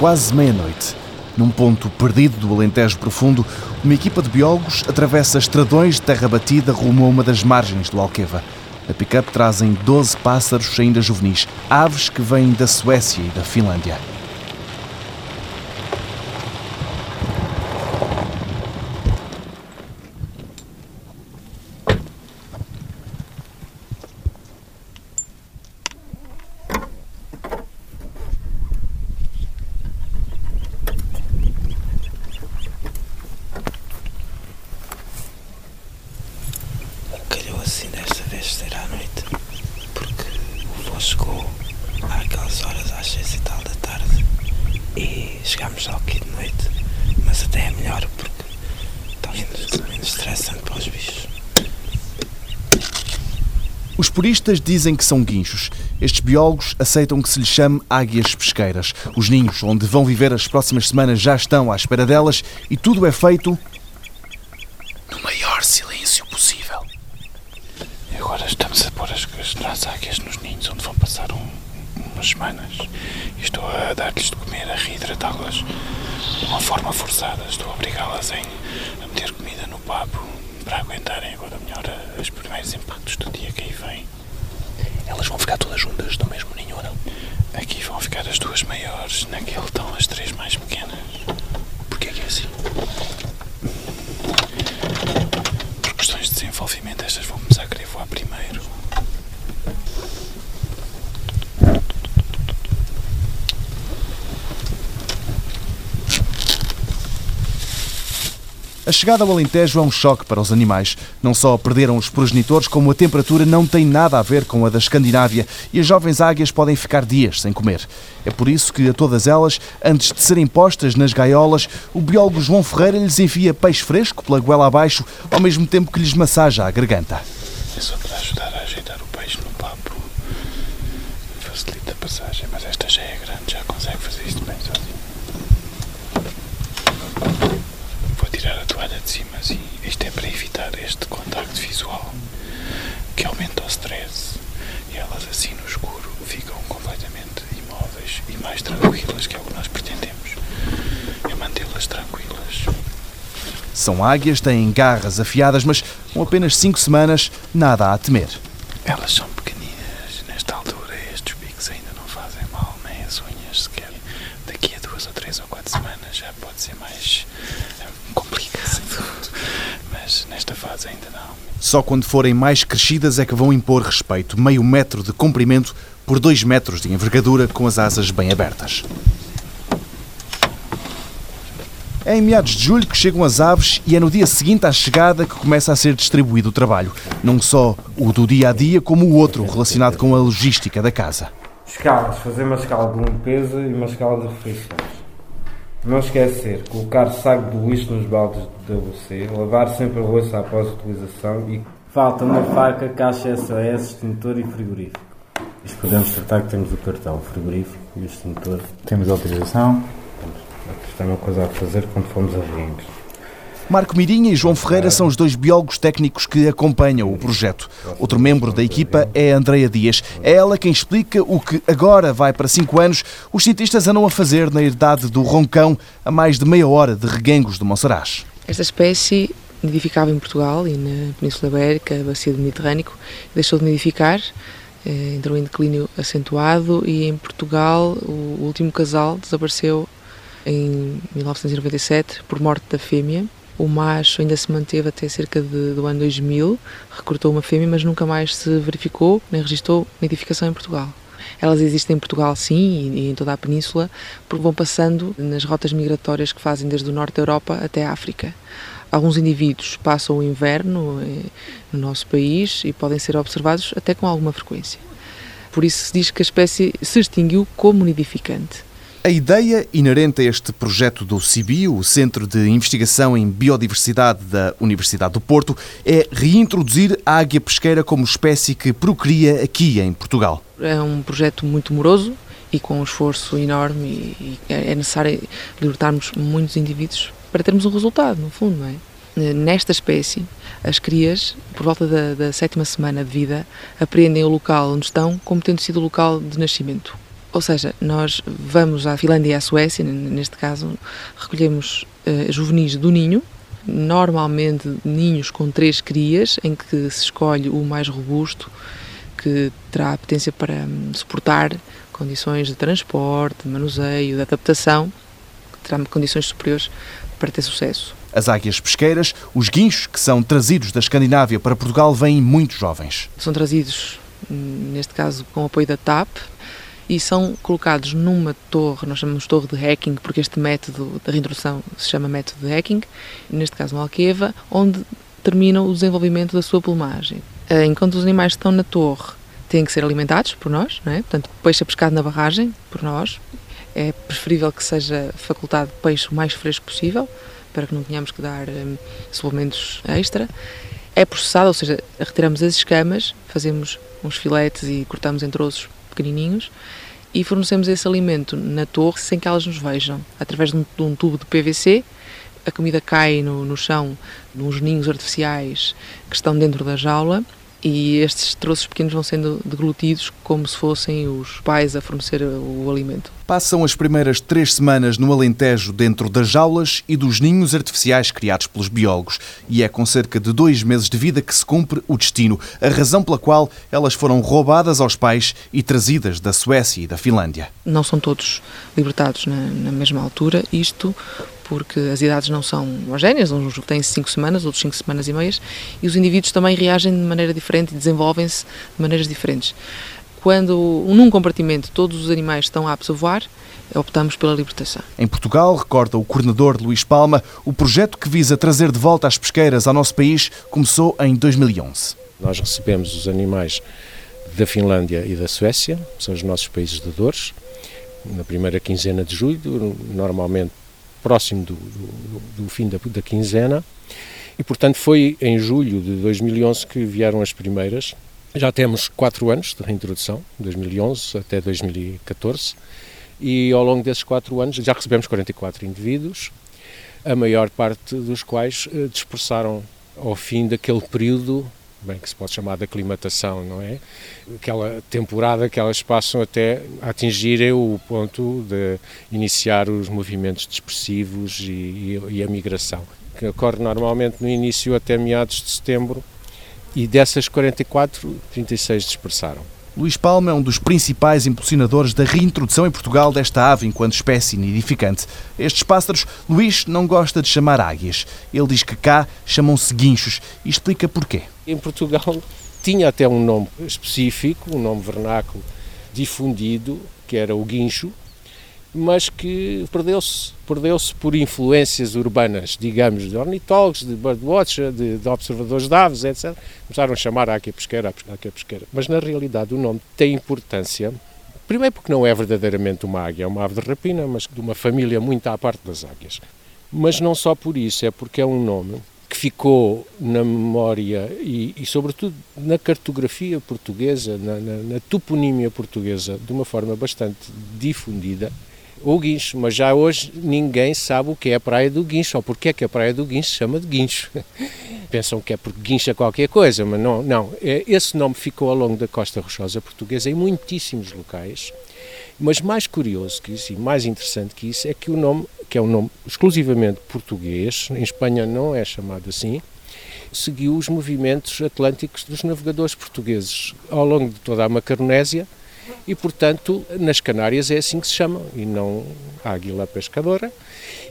quase meia-noite. Num ponto perdido do Alentejo Profundo, uma equipa de biólogos atravessa estradões de terra batida rumo a uma das margens do Alqueva. A pick-up trazem 12 pássaros ainda juvenis, aves que vêm da Suécia e da Finlândia. Calhou assim desta vez ser à noite, porque o voo chegou àquelas horas às seis e tal da tarde e chegámos só aqui de noite, mas até é melhor porque está menos, menos estressante para os bichos. Dizem que são guinchos. Estes biólogos aceitam que se lhes chame águias pesqueiras. Os ninhos onde vão viver as próximas semanas já estão à espera delas e tudo é feito no maior silêncio possível. E agora estamos a pôr as, as, as águias nos ninhos onde vão passar um- umas semanas e estou a dar-lhes de comer, a reidratá-las de uma forma forçada. Estou a obrigá-las a meter comida no papo para aguentarem agora melhor os primeiros impactos do dia que aí vem. Elas vão ficar todas juntas no mesmo ninho ou não? Aqui vão ficar as duas maiores, naquele estão as três mais pequenas. Porquê que é assim? Por questões de desenvolvimento, estas vão começar a querer voar primeiro. A chegada ao Alentejo é um choque para os animais. Não só perderam os progenitores, como a temperatura não tem nada a ver com a da Escandinávia e as jovens águias podem ficar dias sem comer. É por isso que a todas elas, antes de serem postas nas gaiolas, o biólogo João Ferreira lhes envia peixe fresco pela goela abaixo, ao mesmo tempo que lhes massaja a garganta. É só para ajudar a ajeitar o peixe no papo. Facilita a passagem, mas esta já é grande, já consegue fazer isto bem sozinho. Vou tirar a toalha de cima assim. Isto é para evitar este contacto visual que aumenta o stress. E elas assim no escuro ficam completamente imóveis e mais tranquilas, que é o que nós pretendemos. É mantê-las tranquilas. São águias, têm garras afiadas, mas com apenas cinco semanas, nada a temer. Elas são pequeninas, nesta altura estes bicos ainda não fazem mal, nem as unhas sequer. Daqui a duas ou três ou quatro semanas já pode ser mais eh, complicado, mas nesta fase ainda não. Só quando forem mais crescidas é que vão impor respeito. Meio metro de comprimento por dois metros de envergadura, com as asas bem abertas. É em meados de julho que chegam as aves e é no dia seguinte à chegada que começa a ser distribuído o trabalho. Não só o do dia a dia, como o outro relacionado com a logística da casa. Escalas, fazer uma escala de limpeza e uma escala de refeições. Não esquecer, colocar saco de lixo nos baldes de WC, lavar sempre a louça após a utilização e falta uma faca, caixa SOS, extintor e frigorífico. Isto podemos tratar que temos o cartão, o frigorífico e o extintor. Temos autorização. Isto é uma coisa a fazer quando formos a Rinhos. Marco Mirinha e João Ferreira são os dois biólogos técnicos que acompanham o projeto. Outro membro da equipa é a Andreia Dias. É ela quem explica o que agora vai para cinco anos os cientistas andam a fazer na herdade do Roncão a mais de meia hora de reguengos do Monsaraz. Esta espécie nidificava em Portugal e na Península Ibérica, a bacia do Mediterrâneo, deixou de nidificar, eh, entrou em declínio acentuado e em Portugal o último casal desapareceu em 1997 por morte da fêmea. O macho ainda se manteve até cerca de, do ano 2000, recrutou uma fêmea, mas nunca mais se verificou nem registrou nidificação em Portugal. Elas existem em Portugal, sim, e em toda a península, porque vão passando nas rotas migratórias que fazem desde o norte da Europa até a África. Alguns indivíduos passam o inverno eh, no nosso país e podem ser observados até com alguma frequência. Por isso se diz que a espécie se extinguiu como nidificante. A ideia inerente a este projeto do CIBIO, o Centro de Investigação em Biodiversidade da Universidade do Porto, é reintroduzir a águia pesqueira como espécie que procria aqui em Portugal. É um projeto muito moroso e com um esforço enorme e é necessário libertarmos muitos indivíduos para termos um resultado, no fundo, não é? Nesta espécie, as crias, por volta da, da sétima semana de vida, apreendem o local onde estão como tendo sido o local de nascimento. Ou seja, nós vamos à Finlândia e à Suécia, neste caso, recolhemos uh, juvenis do ninho, normalmente ninhos com três crias, em que se escolhe o mais robusto, que terá a potência para um, suportar condições de transporte, de manuseio, de adaptação, que terá condições superiores para ter sucesso. As águias pesqueiras, os guinchos que são trazidos da Escandinávia para Portugal, vêm muito jovens. São trazidos, hum, neste caso, com apoio da TAP, e são colocados numa torre, nós chamamos torre de hacking, porque este método da reintrodução se chama método de hacking, neste caso uma alqueva, onde termina o desenvolvimento da sua plumagem. Eh, enquanto os animais estão na torre, têm que ser alimentados por nós, não é? portanto, peixe é pescado na barragem por nós. É preferível que seja facultado peixe o mais fresco possível, para que não tenhamos que dar um, suplementos extra. É processado, ou seja, retiramos as escamas, fazemos uns filetes e cortamos em troços pequenininhos e fornecemos esse alimento na torre sem que elas nos vejam, através de um, de um tubo de PVC. A comida cai no, no chão, nos ninhos artificiais que estão dentro da jaula e estes troços pequenos vão sendo deglutidos como se fossem os pais a fornecer o alimento. Passam as primeiras três semanas no Alentejo dentro das jaulas e dos ninhos artificiais criados pelos biólogos. E é com cerca de dois meses de vida que se cumpre o destino, a razão pela qual elas foram roubadas aos pais e trazidas da Suécia e da Finlândia. Não são todos libertados na, na mesma altura, isto porque as idades não são homogéneas, uns têm 5 semanas, outros 5 semanas e meias, e os indivíduos também reagem de maneira diferente e desenvolvem-se de maneiras diferentes. Quando num compartimento todos os animais estão aptos a voar, optamos pela libertação. Em Portugal, recorda o coordenador Luís Palma, o projeto que visa trazer de volta as pesqueiras ao nosso país começou em 2011. Nós recebemos os animais da Finlândia e da Suécia, são os nossos países de dores, na primeira quinzena de julho, normalmente próximo do, do, do fim da, da, quinzena, e portanto foi em julho de 2011 que vieram as primeiras. Já temos quatro anos de reintrodução, 2011 até 2014, e ao longo desses quatro anos já recebemos 44 indivíduos, a maior parte dos quais eh, dispersaram ao fim daquele período bem que se pode chamar de aclimatação, não é? Aquela temporada que elas passam até atingirem o ponto de iniciar os movimentos dispersivos e, e, e a migração, que ocorre normalmente no início até meados de setembro, e dessas 44, 36 dispersaram. Luís Palma é um dos principais impulsionadores da reintrodução em Portugal desta ave enquanto espécie nidificante. Estes pássaros, Luís não gosta de chamar águias. Ele diz que cá chamam-se guinchos e explica porquê. Em Portugal tinha até um nome específico, um nome vernáculo difundido, que era o guincho, mas que perdeu-se perdeu-se por influências urbanas, digamos, de ornitólogos, de birdwatcher, de, de observadores de aves, etc. Começaram a chamar a águia pesqueira, a águia pesqueira. Mas na realidade o nome tem importância, primeiro porque não é verdadeiramente uma águia, é uma ave de rapina, mas de uma família muito à parte das águias. Mas não só por isso, é porque é um nome que ficou na memória e, e sobretudo, na cartografia portuguesa, na, na, na toponímia portuguesa, de uma forma bastante difundida, o guincho, mas já hoje ninguém sabe o que é a Praia do Guincho, ou porque é que a Praia do Guincho se chama de Guincho. Pensam que é porque guincha qualquer coisa, mas não, não. É, esse nome ficou ao longo da costa rochosa portuguesa em muitíssimos locais, mas mais curioso que isso e mais interessante que isso é que o nome, que é um nome exclusivamente português, em Espanha não é chamado assim, seguiu os movimentos atlânticos dos navegadores portugueses ao longo de toda a Macaronésia, e, portanto, nas Canárias é assim que se chama, e não águila pescadora,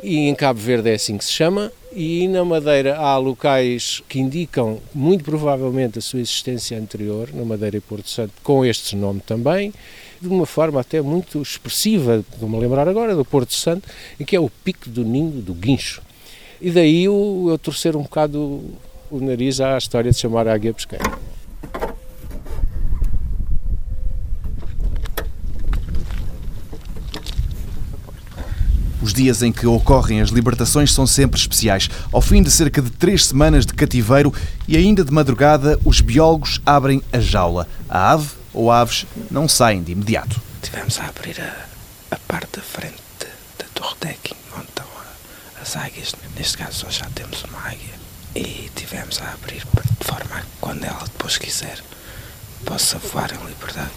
e em Cabo Verde é assim que se chama, e na Madeira há locais que indicam muito provavelmente a sua existência anterior, na Madeira e Porto Santo, com este nome também, de uma forma até muito expressiva, vou-me lembrar agora, do Porto Santo, em que é o pico do ninho do guincho. E daí eu, eu torcer um bocado o nariz à história de chamar a águia pesqueira. Os dias em que ocorrem as libertações são sempre especiais. Ao fim de cerca de três semanas de cativeiro e ainda de madrugada, os biólogos abrem a jaula. A ave ou aves não saem de imediato. Tivemos a abrir a, a parte da frente da torre decking, onde estão as águias. Neste caso, nós já temos uma águia. E tivemos a abrir de forma a que, quando ela depois quiser, possa voar em liberdade.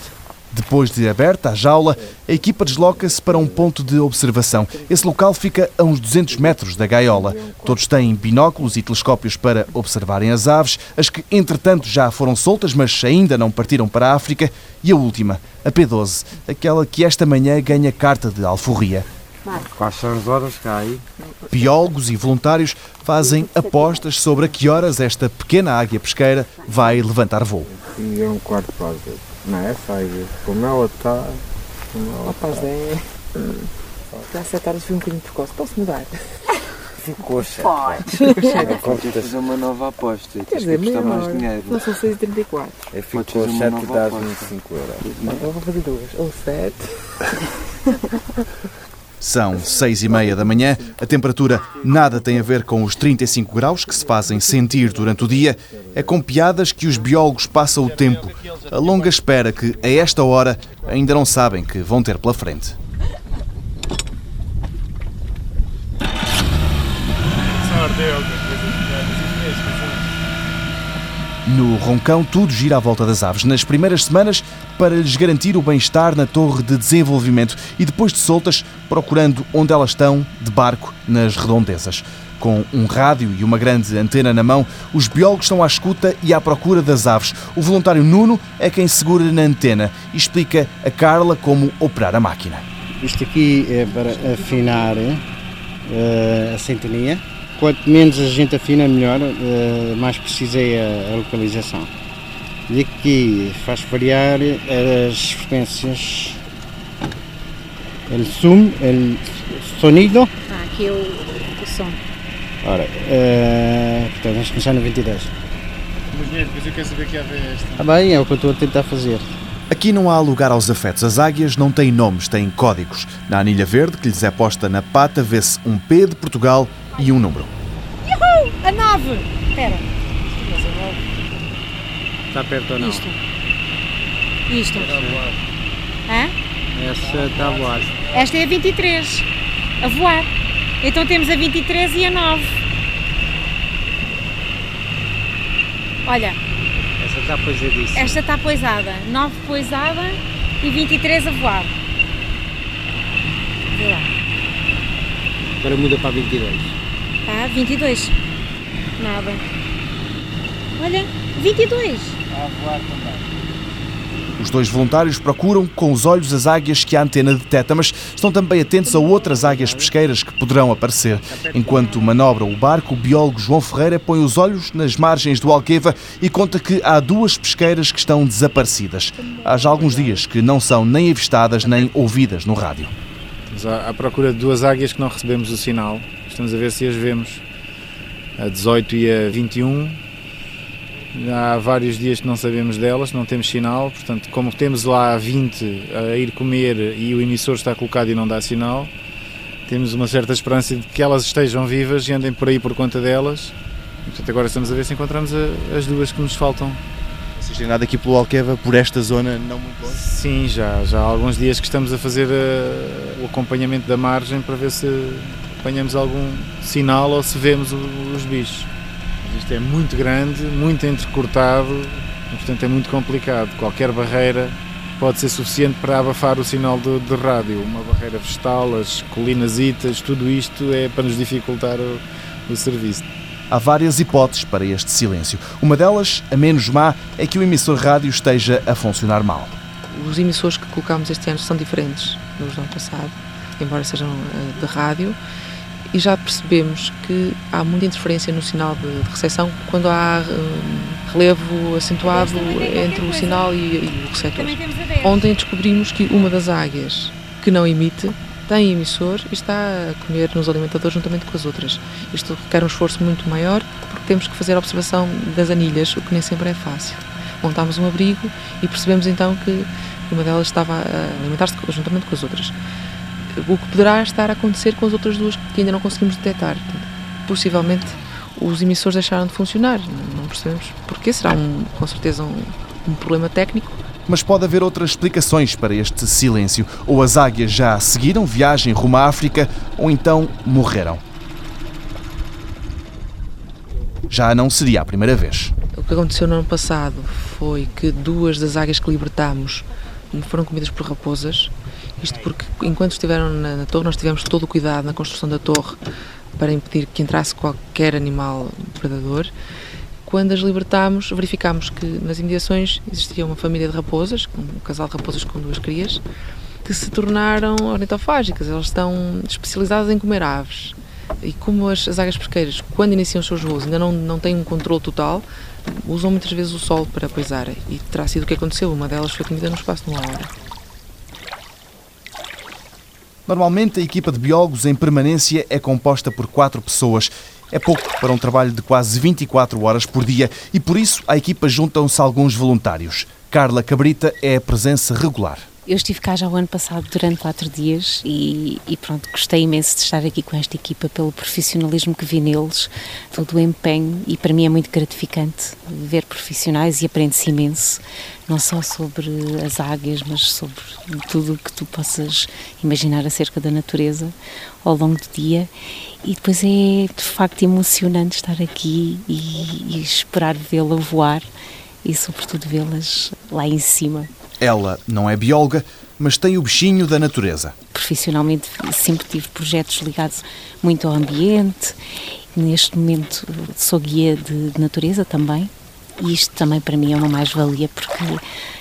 Depois de aberta a jaula, a equipa desloca-se para um ponto de observação. Esse local fica a uns 200 metros da gaiola. Todos têm binóculos e telescópios para observarem as aves, as que entretanto já foram soltas, mas ainda não partiram para a África, e a última, a P12, aquela que esta manhã ganha carta de alforria. Quais são as horas que há aí? Biólogos e voluntários fazem apostas sobre a que horas esta pequena águia pesqueira vai levantar voo. E é um quarto para as. Não é águia? Como ela está. Como ela Rapaz, é. Já sete horas foi um bocadinho precoce. Posso mudar? ficou cheia. Podes fazer uma nova aposta. Quer dizer, que custar mais dinheiro. Não são 6h34. É, ficou Podes fazer 7 nova dá aposta. 25 euros. Então eu vou fazer duas. Ou sete. São seis e meia da manhã, a temperatura nada tem a ver com os 35 graus que se fazem sentir durante o dia, é com piadas que os biólogos passam o tempo, a longa espera que, a esta hora, ainda não sabem que vão ter pela frente. No Roncão, tudo gira à volta das aves. Nas primeiras semanas, para lhes garantir o bem-estar na torre de desenvolvimento e depois de soltas, procurando onde elas estão, de barco, nas redondezas. Com um rádio e uma grande antena na mão, os biólogos estão à escuta e à procura das aves. O voluntário Nuno é quem segura na antena e explica a Carla como operar a máquina. Isto aqui é para afinar eh, a sintonia. Quanto menos a gente afina, melhor, eh, mais precisa é a, a localização. E aqui faz variar as frequências. El zoom, el sonido. Ah, aqui é o, o som. Ora, eh, portanto, vamos começar no 22. Mas depois eu quero saber que ave é esta. Ah bem, é o que eu estou a tentar fazer. Aqui não há lugar aos afetos. As águias não têm nomes, têm códigos. Na anilha verde, que lhes é posta na pata, vê-se um P de Portugal e um número. A nave! Espera, Está perto ou não? isto. Isto. Hã? Essa está a voar. Esta é a 23. A voar. Então temos a 23 e a 9. Olha, Essa está poisadíssima. esta está poisada. 9 poisada e 23 a voar. Vê lá. Agora muda para 22. Tá, 22. Nada. Olha, 22. Os dois voluntários procuram com os olhos as águias que a antena detecta, mas estão também atentos a outras águias pesqueiras que poderão aparecer. Enquanto manobra o barco, o biólogo João Ferreira põe os olhos nas margens do Alqueva e conta que há duas pesqueiras que estão desaparecidas. Há já alguns dias que não são nem avistadas nem ouvidas no rádio. Estamos à, à procura de duas águias que não recebemos o sinal. Estamos a ver se as vemos. A 18 e a 21. Há vários dias que não sabemos delas, não temos sinal. Portanto, como temos lá a 20 a ir comer e o emissor está colocado e não dá sinal, temos uma certa esperança de que elas estejam vivas e andem por aí por conta delas. Portanto, agora estamos a ver se encontramos a- as duas que nos faltam. Vocês têm nada aqui pelo Alqueva, por esta zona não muito longe? Sim, já, já há alguns dias que estamos a fazer eh, o acompanhamento da margem para ver se apanhamos algum sinal ou se vemos o- os bichos. Mas Isto é muito grande, muito entrecortado portanto, é muito complicado. Qualquer barreira pode ser suficiente para abafar o sinal de, de rádio. Uma barreira vegetal, as colinasitas, tudo isto é para nos dificultar o, o serviço. Há várias hipóteses para este silêncio. Uma delas, a menos má, é que o emissor rádio esteja a funcionar mal. Os emissores que colocámos este ano são diferentes dos do ano passado, embora sejam eh, de rádio, e já percebemos que há muita interferência no sinal de, recepção quando há eh, relevo acentuado entre o sinal e, e o receptor. Também temos a 10. Ontem descobrimos que uma das águias que não emite tem emissor e está a comer nos alimentadores juntamente com as outras. Isto requer um esforço muito maior porque temos que fazer a observação das anilhas, o que nem sempre é fácil. Montámos um abrigo e percebemos então que uma delas estava a alimentar-se juntamente com as outras. O que poderá estar a acontecer com as outras duas que ainda não conseguimos detectar. Possivelmente os emissores deixaram de funcionar, não percebemos porquê, será um, com certeza um, um problema técnico Mas pode haver outras explicações para este silêncio. Ou as águias já seguiram viagem rumo à África, ou então morreram. Já não seria a primeira vez. O que aconteceu no ano passado foi que duas das águias que libertámos foram comidas por raposas. Isto porque, enquanto estiveram na, na torre, nós tivemos todo o cuidado na construção da torre para impedir que entrasse qualquer animal predador. Quando as libertámos, verificámos que nas imediações existia uma família de raposas, um casal de raposas com duas crias, que se tornaram ornitofágicas. Elas estão especializadas em comer aves. E como as, as águias pesqueiras, quando iniciam os seus voos, ainda não, não têm um controle total, usam muitas vezes o sol para poisarem. E terá sido o que aconteceu. Uma delas foi comida no espaço de uma hora. Normalmente, a equipa de biólogos em permanência é composta por quatro pessoas. É pouco para um trabalho de quase 24 horas por dia e, por isso, à equipa juntam-se alguns voluntários. Carla Cabrita é a presença regular. Eu estive cá já o ano passado durante quatro dias e, e, pronto, gostei imenso de estar aqui com esta equipa pelo profissionalismo que vi neles, todo o empenho e para mim é muito gratificante ver profissionais e aprende-se imenso, não só sobre as águias, mas sobre tudo o que tu possas imaginar acerca da natureza ao longo do dia e depois é de facto emocionante estar aqui e, e esperar vê-la voar e sobretudo vê-las lá em cima. Ela não é bióloga, mas tem o bichinho da natureza. Profissionalmente sempre tive projetos ligados muito ao ambiente. Neste momento sou guia de, natureza também. E isto também para mim é uma mais-valia porque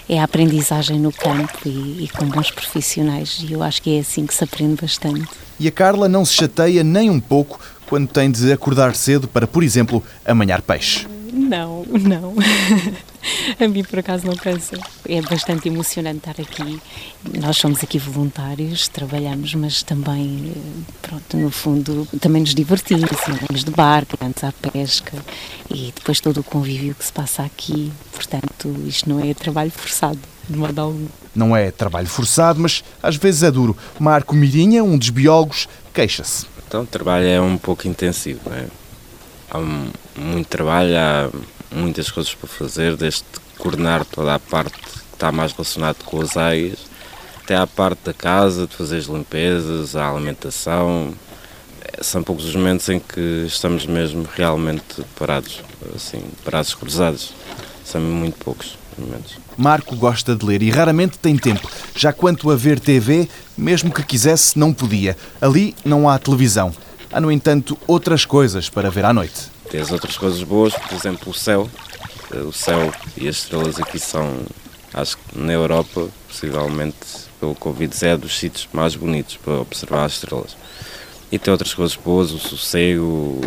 é a aprendizagem no campo e, e com bons profissionais e eu acho que é assim que se aprende bastante. E a Carla não se chateia nem um pouco quando tem de acordar cedo para, por exemplo, amanhar peixe. Não, não. a mim por acaso não cansa. É bastante emocionante estar aqui. Nós somos aqui voluntários, trabalhamos, mas também, pronto, no fundo, também nos divertimos. Andamos de barco, andamos à pesca e depois todo o convívio que se passa aqui. Portanto, isto não é trabalho forçado, de modo algum. Não é trabalho forçado, mas às vezes é duro. Marco Mirinha, um dos biólogos, queixa-se. Então, o trabalho é um pouco intensivo, não é? Há muito trabalho, há muitas coisas para fazer, desde coordenar toda a parte que está mais relacionada com as águias, até à parte da casa, de fazer as limpezas, a alimentação. São poucos os momentos em que estamos mesmo realmente parados, assim, parados cruzados. São muito poucos momentos. Marco gosta de ler e raramente tem tempo. Já quanto a ver TV, mesmo que quisesse, não podia. Ali não há televisão. Há, no entanto, outras coisas para ver à noite. Tem as outras coisas boas, por exemplo, o céu. Eh, o céu e as estrelas aqui são, acho que na Europa, possivelmente, pelo Covid, é dos sítios mais bonitos para observar as estrelas. E tem outras coisas boas, o sossego.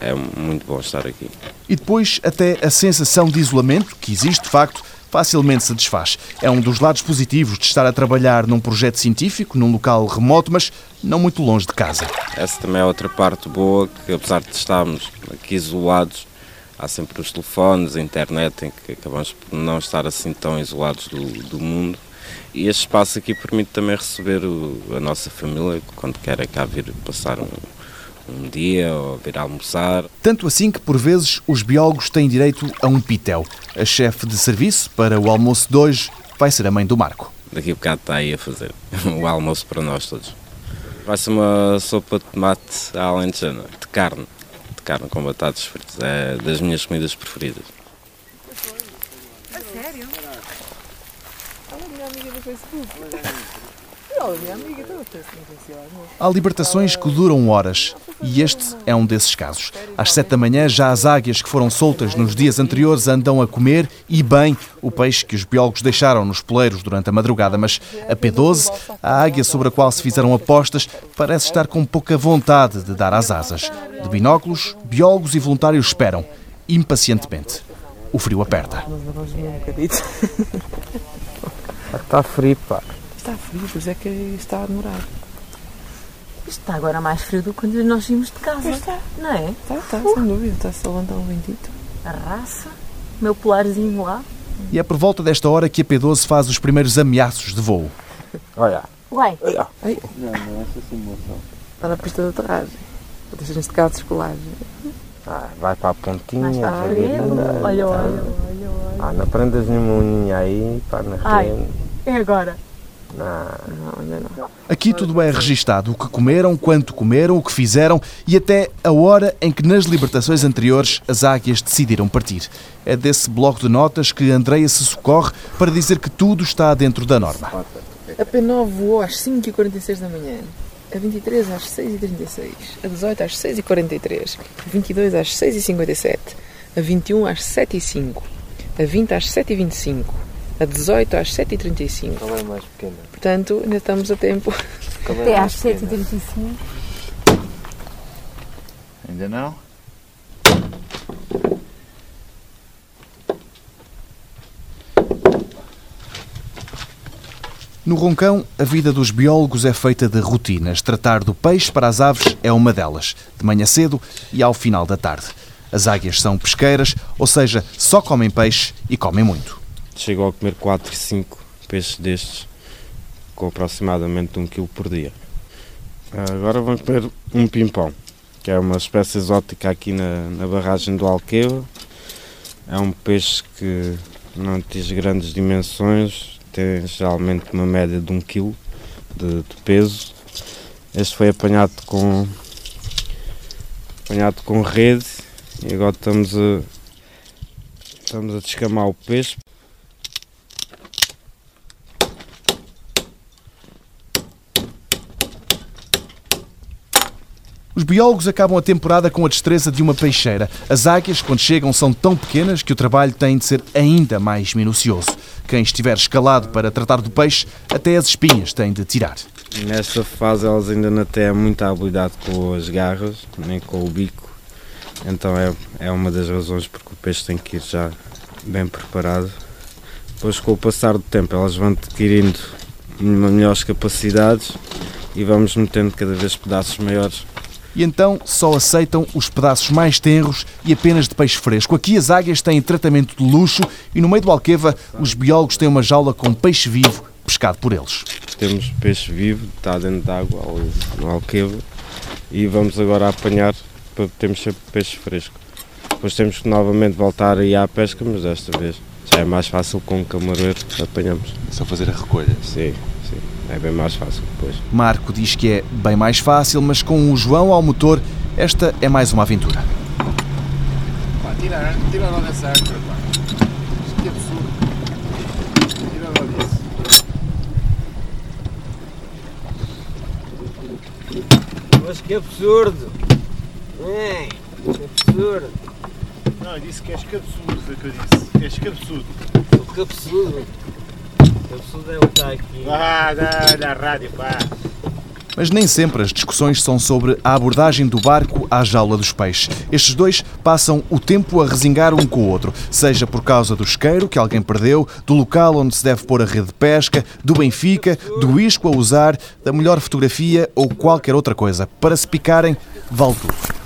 É muito bom estar aqui. E depois, até a sensação de isolamento, que existe de facto, facilmente se desfaz. É um dos lados positivos de estar a trabalhar num projeto científico, num local remoto, mas não muito longe de casa. Essa também é outra parte boa, que apesar de estarmos aqui isolados, há sempre os telefones, a internet, em que acabamos por não estar assim tão isolados do, do mundo. E este espaço aqui permite também receber o, a nossa família, quando quer cá vir passar um, um dia ou vir almoçar. Tanto assim que, por vezes, os biólogos têm direito a um pitel. A chefe de serviço para o almoço de hoje vai ser a mãe do Marco. Daqui a bocado está aí a fazer o almoço para nós todos. Vai ser uma sopa de tomate à alentejana, de carne, de carne com batatas fritas. É das minhas comidas preferidas. A sério? Olha a minha amiga do Facebook. Há libertações que duram horas e este é um desses casos. Às sete da manhã, já as águias que foram soltas nos dias anteriores andam a comer e bem o peixe que os biólogos deixaram nos poleiros durante a madrugada. Mas a P12, a águia sobre a qual se fizeram apostas, parece estar com pouca vontade de dar as asas. De binóculos, biólogos e voluntários esperam, impacientemente. O frio aperta. Está frio, pá. Está frio, pois é que está a demorar. Isto está agora mais frio do que quando nós vimos de casa. Pois está. Não é? Está, está, uh. sem dúvida. Está-se a levantar um ventito. A raça, meu polarzinho lá. E é por volta desta hora que a P12 faz os primeiros ameaços de voo. Olha. Uai. Olha. Ai. Não, não é essa simulação. Está na pista de aterragem. Deixa neste caso descolagem. Ah, vai para a pontinha. Mas está olha, olha, olha, olha. Ah, não prendas nenhuma unha aí, pá, na Ai, é agora. Não, não, ainda não. Aqui tudo é registado: o que comeram, quanto comeram, o que fizeram e até a hora em que nas libertações anteriores as águias decidiram partir. É desse bloco de notas que Andreia se socorre para dizer que tudo está dentro da norma. A P9 voou às 5h46 da manhã. A 23 às 6h36. A 18 às 6h43. A 22 às 6h57. A 21 às 7h05. A 20 às 7h25. A 18 às 7h35. Qual é a mais pequena? Portanto, ainda estamos a tempo. Qual é Até a às mais pequena? 7h35. Ainda não? No Roncão, a vida dos biólogos é feita de rotinas. Tratar do peixe para as aves é uma delas, de manhã cedo e ao final da tarde. As águias são pesqueiras, ou seja, só comem peixe e comem muito. Chego a comer 4 e 5 peixes destes, com aproximadamente 1 kg por dia. Agora vamos comer um pimpão, que é uma espécie exótica aqui na, na barragem do Alqueva. É um peixe que não atinge grandes dimensões, tem geralmente uma média de 1 kg de, de peso. Este foi apanhado com, apanhado com rede e agora estamos a, estamos a descamar o peixe. Os biólogos acabam a temporada com a destreza de uma peixeira. As águias, quando chegam, são tão pequenas que o trabalho tem de ser ainda mais minucioso. Quem estiver escalado para tratar do peixe, até as espinhas tem de tirar. Nesta fase elas ainda não têm muita habilidade com as garras, nem com o bico. Então é, é uma das razões porque o peixe tem que ir já bem preparado. Depois com o passar do tempo elas vão adquirindo melhores capacidades e vamos metendo cada vez pedaços maiores. E então só aceitam os pedaços mais tenros e apenas de peixe fresco. Aqui as águias têm tratamento de luxo e no meio do Alqueva os biólogos têm uma jaula com peixe vivo pescado por eles. Temos peixe vivo, está dentro d'água ali no alqueva e vamos agora apanhar para termos sempre peixe fresco. Depois temos que novamente voltar a ir à pesca, mas desta vez já é mais fácil com o camaroeiro apanhamos. Só fazer a recolha. Sim, é bem mais fácil depois. Marco diz que é bem mais fácil, mas com o João ao motor, esta é mais uma aventura. Pá, tira, tira lá dessa âncora, pá. Isto que absurdo. Tira lá disso. Mas que absurdo! É, que absurdo! Não, eu disse que és cabçudo, foi o que eu disse. És cabçudo. Que absurdo! Que absurdo é o que está aqui. Ah, da, da rádio, pá. Mas nem sempre as discussões são sobre a abordagem do barco à jaula dos peixes. Estes dois passam o tempo a resingar um com o outro, seja por causa do isqueiro que alguém perdeu, do local onde se deve pôr a rede de pesca, do Benfica, do isco a usar, da melhor fotografia ou qualquer outra coisa. Para se picarem, vale tudo.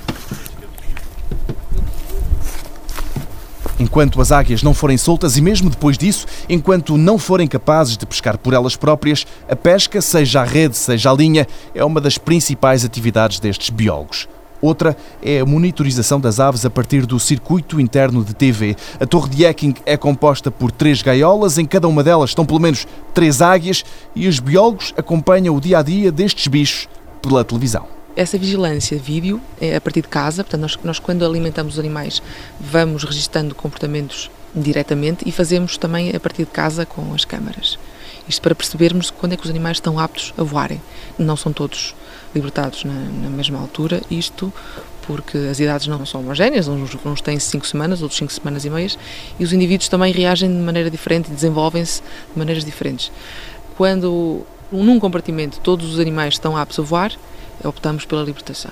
Enquanto as águias não forem soltas e mesmo depois disso, enquanto não forem capazes de pescar por elas próprias, a pesca, seja a rede, seja a linha, é uma das principais atividades destes biólogos. Outra é a monitorização das aves a partir do circuito interno de TV. A torre de Hacking é composta por três gaiolas, em cada uma delas estão pelo menos três águias e os biólogos acompanham o dia a dia destes bichos pela televisão. Essa vigilância vídeo é a partir de casa, portanto, nós, nós quando alimentamos os animais vamos registando comportamentos diretamente e fazemos também a partir de casa com as câmaras. Isto para percebermos quando é que os animais estão aptos a voarem. Não são todos libertados na, na mesma altura, isto porque as idades não são homogéneas, uns, uns têm 5 semanas, outros 5 semanas e meias, e os indivíduos também reagem de maneira diferente e desenvolvem-se de maneiras diferentes. Quando num compartimento todos os animais estão aptos a voar, optamos pela libertação.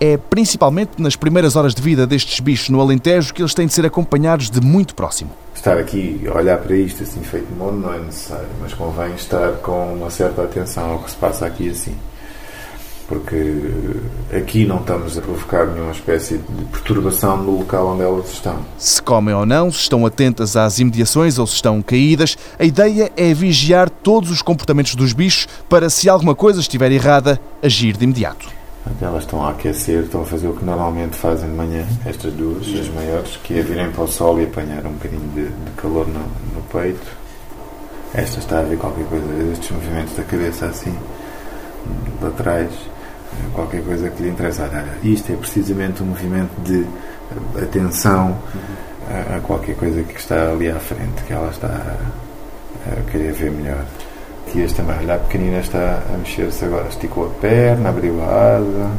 É principalmente nas primeiras horas de vida destes bichos no Alentejo que eles têm de ser acompanhados de muito próximo. Estar aqui a olhar para isto assim feito de mundo não é necessário, mas convém estar com uma certa atenção ao que se passa aqui assim. Porque aqui não estamos a provocar nenhuma espécie de perturbação no local onde elas estão. Se comem ou não, se estão atentas às imediações ou se estão caídas, a ideia é vigiar todos os comportamentos dos bichos para, se alguma coisa estiver errada, agir de imediato. Elas estão a aquecer, estão a fazer o que normalmente fazem de manhã, estas duas, as maiores, que é virem para o sol e apanhar um bocadinho de, de calor no, no peito. Esta está a ver qualquer coisa, estes movimentos da cabeça assim, laterais, qualquer coisa que lhe interessa. Olha, isto é precisamente um movimento de atenção a, a qualquer coisa que está ali à frente, que ela está a, querer ver melhor. E este também, olha, a pequenina está a mexer-se agora, esticou a perna, abriu a asa.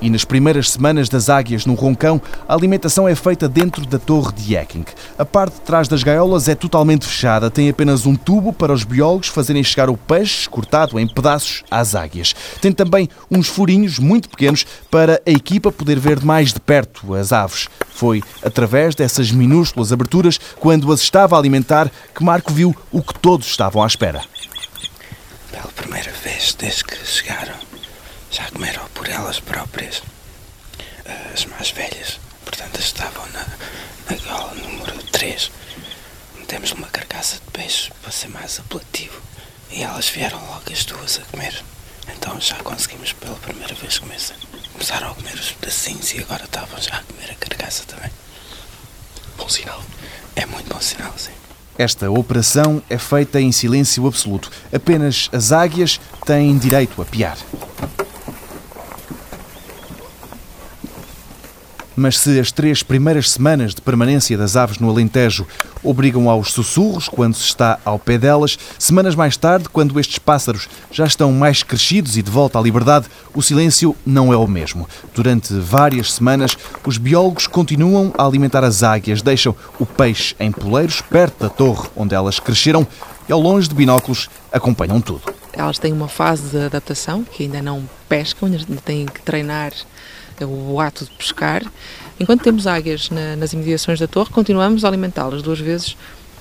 E nas primeiras semanas das águias no Roncão, a alimentação é feita dentro da torre de Eking. A parte de trás das gaiolas é totalmente fechada, tem apenas um tubo para os biólogos fazerem chegar o peixe cortado em pedaços às águias. Tem também uns furinhos muito pequenos para a equipa poder ver mais de perto as aves. Foi através dessas minúsculas aberturas, quando as estava a alimentar, que Marco viu o que todos estavam à espera. Pela primeira vez desde que chegaram, já comeram por elas próprias. As mais velhas, portanto, estavam na, na gaiola número 3. Metemos uma carcaça de peixe para ser mais apelativo. E elas vieram logo as duas a comer. Então já conseguimos pela primeira vez comer. Começaram a comer os pedacinhos e agora estavam já a comer a carcaça também. Bom sinal. É muito bom sinal, sim. Esta operação é feita em silêncio absoluto. Apenas as águias têm direito a piar. Mas se as três primeiras semanas de permanência das aves no Alentejo obrigam aos sussurros quando se está ao pé delas, semanas mais tarde, quando estes pássaros já estão mais crescidos e de volta à liberdade, o silêncio não é o mesmo. Durante várias semanas, os biólogos continuam a alimentar as águias, deixam o peixe em poleiros perto da torre onde elas cresceram e ao longe de binóculos acompanham tudo. Elas têm uma fase de adaptação que ainda não pescam, ainda têm que treinar o ato de pescar. Enquanto temos águias na, nas imediações da torre, continuamos a alimentá-las duas vezes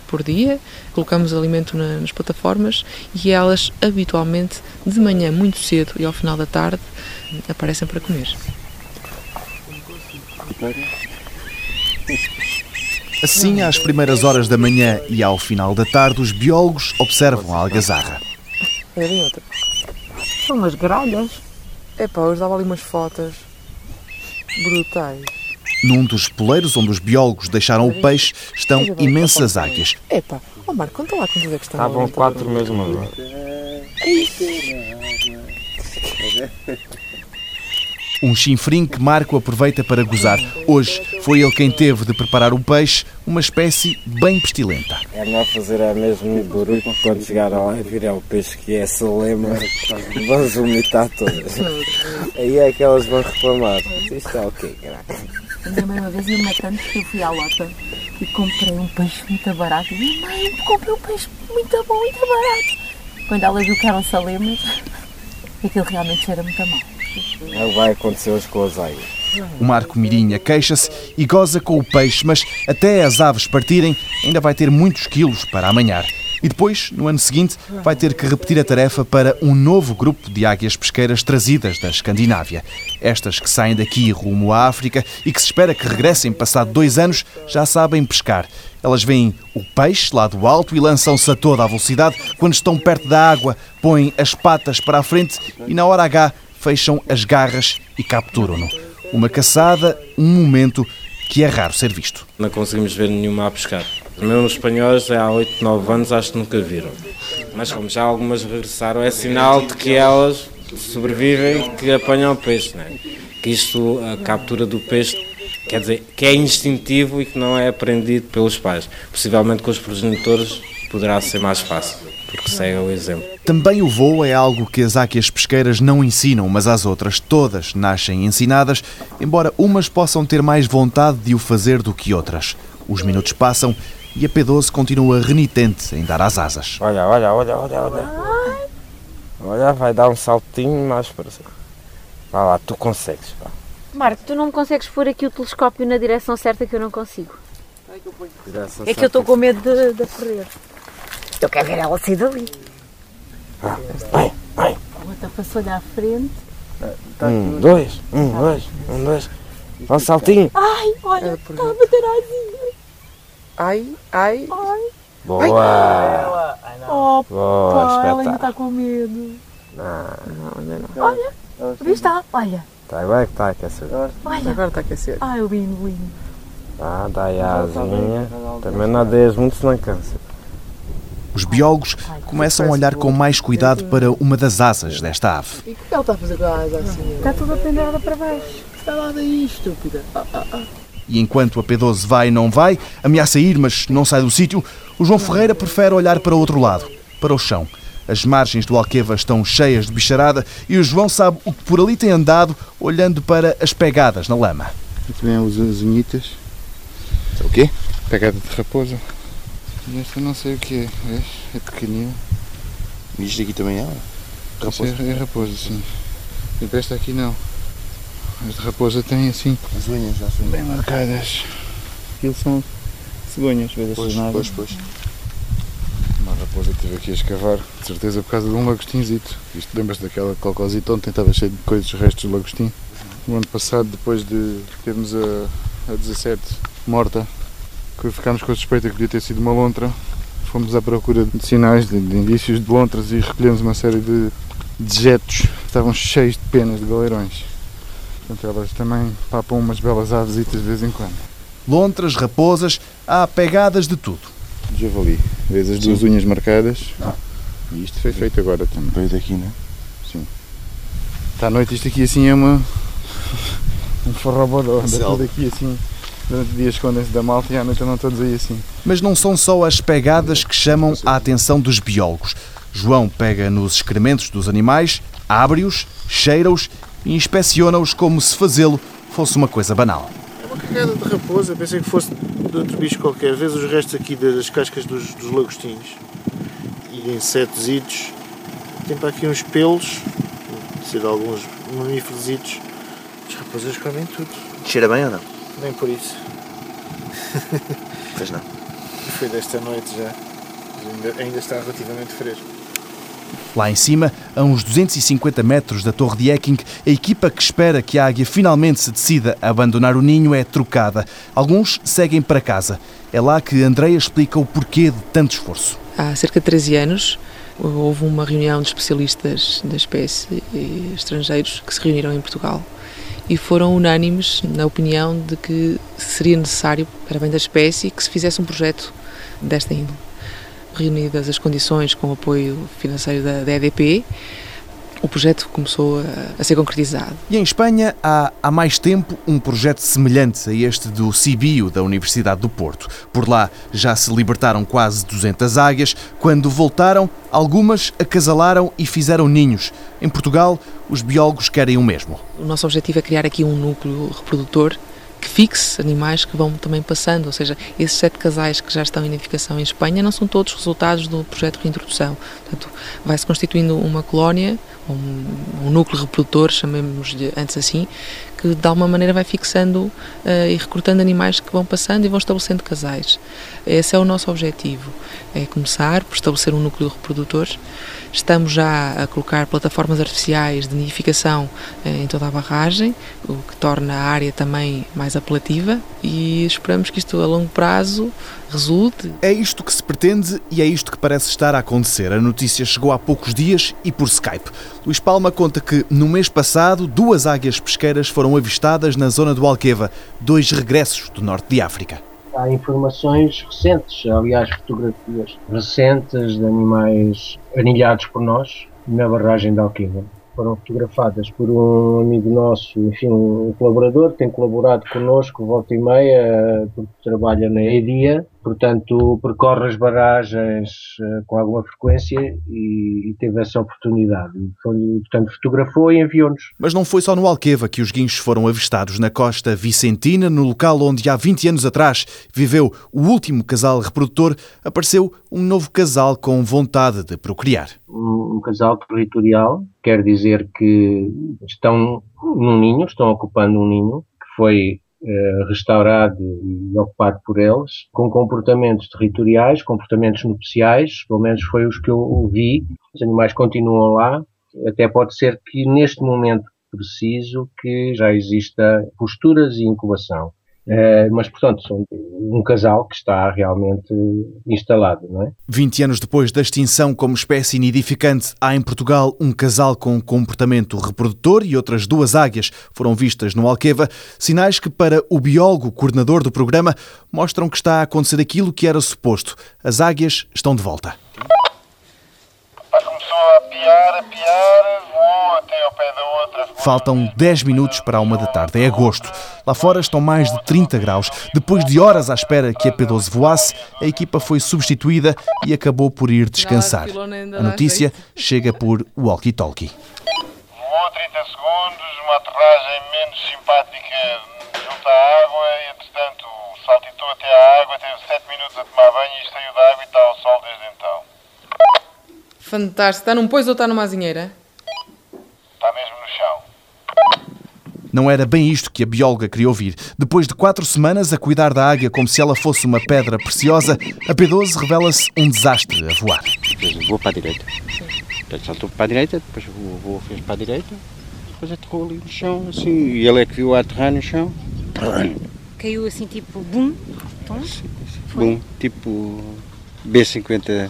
por dia, colocamos alimento na, nas plataformas e elas habitualmente de manhã muito cedo e ao final da tarde aparecem para comer. Assim, às primeiras horas da manhã e ao final da tarde, os biólogos observam a algazarra. É. São umas gralhas. É pá, eu dava ali umas fotos brutais. Num dos poleiros onde os biólogos deixaram o peixe estão imensas águias. Epá, ó Marco, conta lá quantas é que estão. Estavam quatro mesmo agora. Um chinfrim que Marco aproveita para gozar. Hoje foi ele quem teve de preparar o peixe, uma espécie bem pestilenta. É melhor fazer a mesmo barulho quando chegar lá e virar o peixe que é salema, vão vomitar todas. Aí é que elas vão reclamar. Isto é o quê, A minha mãe uma vez ia matando que eu fui à lota e comprei um peixe muito barato. E disse, mãe, eu comprei um peixe muito bom, muito barato. Quando ela viu que eram salemas, aquilo realmente cheira muito mal. O que vai acontecer hoje com as. O Marco Mirinha queixa-se e goza com o peixe, mas até as aves partirem ainda vai ter muitos quilos para amanhar. E depois, no ano seguinte, vai ter que repetir a tarefa para um novo grupo de águias pesqueiras trazidas da Escandinávia. Estas que saem daqui rumo à África e que se espera que regressem passado dois anos já sabem pescar. Elas veem o peixe lá do alto e lançam-se a toda a velocidade. Quando estão perto da água, põem as patas para a frente e na hora H fecham as garras e capturam-no. Uma caçada, um momento que é raro ser visto. Não conseguimos ver nenhuma a pescar. Mesmo os espanhóis, há 8, 9 anos, acho que nunca viram. Mas como já algumas regressaram, é sinal de que elas sobrevivem e que apanham peixe. Né? Que isto, a captura do peixe, quer dizer, que é instintivo e que não é aprendido pelos pais. Possivelmente com os progenitores poderá ser mais fácil, porque segue o exemplo. Também o voo é algo que as águias pesqueiras não ensinam, mas as outras todas nascem ensinadas, embora umas possam ter mais vontade de o fazer do que outras. Os minutos passam e a P12 continua renitente em dar as asas. Olha, olha, olha, olha, olha. Olha, vai dar um saltinho mais para cima. Vai lá, tu consegues. Pá. Marco, tu não me consegues pôr aqui o telescópio na direção certa que eu não consigo. É que eu estou com medo de, de correr. Eu quero ver ela sair dali. Ah, vai, vai. A outra passou-lhe à frente. Um, dois, um, dois, um, dois. Dá um saltinho. Ai, olha, está a bater a asinha. Ai, ai. Ai. Boa. Oh, Boa, pá, ela ainda está com medo. Não, não, ainda não. Olha, viste? Olha, Tá, agora é que está a aquecer. olha. Agora está a aquecer. Ai, o lindo, lindo. Ah, dá aí a asinha. Também não adeias muito, senão cansa. Os biólogos começam a olhar com mais cuidado para uma das asas desta ave. E o que ela está a fazer com a asa assim? Está toda pendurada para baixo. Está lá daí, estúpida. Ah, ah, ah. E enquanto a P12 vai e não vai, ameaça ir, mas não sai do sítio, o João Ferreira prefere olhar para o outro lado, para o chão. As margens do Alqueva estão cheias de bicharada e o João sabe o que por ali tem andado, olhando para as pegadas na lama. Aqui vem as unhitas. É o quê? Pegada de raposa. E esta não sei o que é, vês? É pequenina. E isto aqui também é? Raposa? É, é raposa, sim. Tipo esta aqui não. Esta raposa tem assim. As unhas já são bem marcadas. Aquilo são cegonhas, vês Pois, essas pois, pois. Uma raposa que estive aqui a escavar, de certeza por causa de um lagostinzito. Isto lembras daquela cocosita ontem estava cheio de coisas, restos do lagostim. No ano passado, depois de termos a, a 17 morta, que ficámos com a suspeita que podia ter sido uma lontra, fomos à procura de sinais, de, de indícios de lontras e recolhemos uma série de dejetos que estavam cheios de penas de galeirões. Portanto, elas também papam umas belas avesitas de vez em quando. Lontras, raposas, há pegadas de tudo. De javali. Vês as duas unhas marcadas? E isto foi feito agora também. Veio daqui, não é? Sim. Está à noite isto aqui assim é uma. um forrobodó. Anda Selva. tudo aqui assim. Durante o dia escondem-se da malta e à noite andam todos aí assim. Mas não são só as pegadas que chamam a atenção dos biólogos. João pega nos excrementos dos animais, abre-os, cheira-os e inspeciona-os como se fazê-lo fosse uma coisa banal. É uma cagada de raposa, pensei que fosse de outro bicho qualquer. Vês os restos aqui das cascas dos, dos lagostinhos e insetositos. Tem para aqui uns pelos, de ser de alguns mamíferos. As raposas comem tudo, Cheira bem ou não? Nem por isso. Pois não. Foi desta noite já. Ainda, ainda está relativamente fresco. Lá em cima, a uns 250 metros da torre de Eking, a equipa que espera que a águia finalmente se decida a abandonar o ninho é trocada. Alguns seguem para casa. É lá que Andreia explica o porquê de tanto esforço. Há cerca de 13 anos houve uma reunião de especialistas da espécie e estrangeiros que se reuniram em Portugal e foram unânimes na opinião de que seria necessário, para bem da espécie, que se fizesse um projeto desta índole. Reunidas as condições com o apoio financeiro da, da EDP, o projeto começou a, a ser concretizado. E em Espanha há, há mais tempo um projeto semelhante a este do Cibio da Universidade do Porto. Por lá já se libertaram quase 200 águias. Quando voltaram, algumas acasalaram e fizeram ninhos. Em Portugal, os biólogos querem o mesmo. O nosso objetivo é criar aqui um núcleo reprodutor que fixe animais que vão também passando, ou seja, esses sete casais que já estão em identificação em Espanha não são todos resultados do projeto de reintrodução. Portanto, vai-se constituindo uma colónia, um, um núcleo reprodutor, chamemos-lhe antes assim, que de alguma maneira vai fixando uh, e recrutando animais que vão passando e vão estabelecendo casais. Esse é o nosso objetivo, é começar por estabelecer um núcleo reprodutor. Estamos já a colocar plataformas artificiais de nidificação eh, em toda a barragem, o que torna a área também mais apelativa e esperamos que isto a longo prazo resulte. É isto que se pretende e é isto que parece estar a acontecer. A notícia chegou há poucos dias e por Skype. Luís Palma conta que no mês passado duas águias pesqueiras foram avistadas na zona do Alqueva, dois regressos do norte de África. Há informações recentes, aliás, fotografias recentes de animais anilhados por nós na barragem de Alqueva. Foram fotografadas por um amigo nosso, enfim, um colaborador, que tem colaborado connosco volta e meia, porque trabalha na EDIA, portanto, percorre as barragens eh, com alguma frequência e, e teve essa oportunidade. Foi, portanto, fotografou e enviou-nos. Mas não foi só no Alqueva que os guinchos foram avistados. Na costa vicentina, no local onde há 20 anos atrás viveu o último casal reprodutor, apareceu um novo casal com vontade de procriar. Um, um casal territorial, quer dizer que estão num ninho, estão ocupando um ninho, que foi restaurado e ocupado por eles, com comportamentos territoriais, comportamentos nupciais, pelo menos foi os que eu vi. Os animais continuam lá, até pode ser que neste momento preciso que já exista posturas e incubação. Eh, mas, portanto, são um casal que está realmente instalado, não é? 20 anos depois da extinção como espécie nidificante, há em Portugal um casal com comportamento reprodutor e outras duas águias foram vistas no Alqueva, sinais que, para o biólogo coordenador do programa, mostram que está a acontecer aquilo que era suposto. As águias estão de volta. Começou a piar, a piar, Faltam 10 minutos para a uma da tarde. É agosto. Lá fora estão mais de 30 graus. Depois de horas à espera que a P12 voasse, a equipa foi substituída e acabou por ir descansar. A notícia chega por walkie-talkie. Voou 30 segundos, uma aterragem menos simpática junto à água e, entretanto, saltitou até à água, teve 7 minutos a tomar banho e saiu da água e está ao sol desde então. Fantástico. Está num pois ou está numa azinheira? Está mesmo no chão. Não era bem isto que a bióloga queria ouvir. Depois de quatro semanas a cuidar da águia como se ela fosse uma pedra preciosa, a P12 revela-se um desastre a voar. Depois vou para a direita. Portanto, saltou para a direita, depois o voo fez para a direita, depois aterrou ali no chão, assim, e ele é que viu a aterrar no chão. Caiu assim tipo bum. Tom. Bom, tipo B50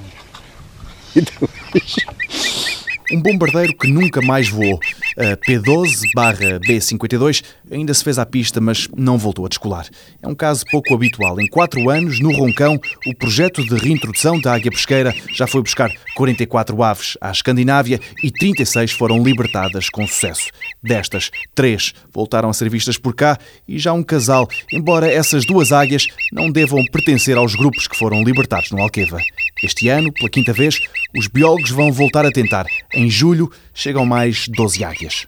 Um bombardeiro que nunca mais voou. A P12-B52 ainda se fez à pista, mas não voltou a descolar. É um caso pouco habitual. Em quatro anos, no Roncão, o projeto de reintrodução da águia pesqueira já foi buscar 44 aves à Escandinávia e 36 foram libertadas com sucesso. Destas, três voltaram a ser vistas por cá e já um casal, embora essas duas águias não devam pertencer aos grupos que foram libertados no Alqueva. Este ano, pela quinta vez, os biólogos vão voltar a tentar. Em julho, chegam mais 12 águias.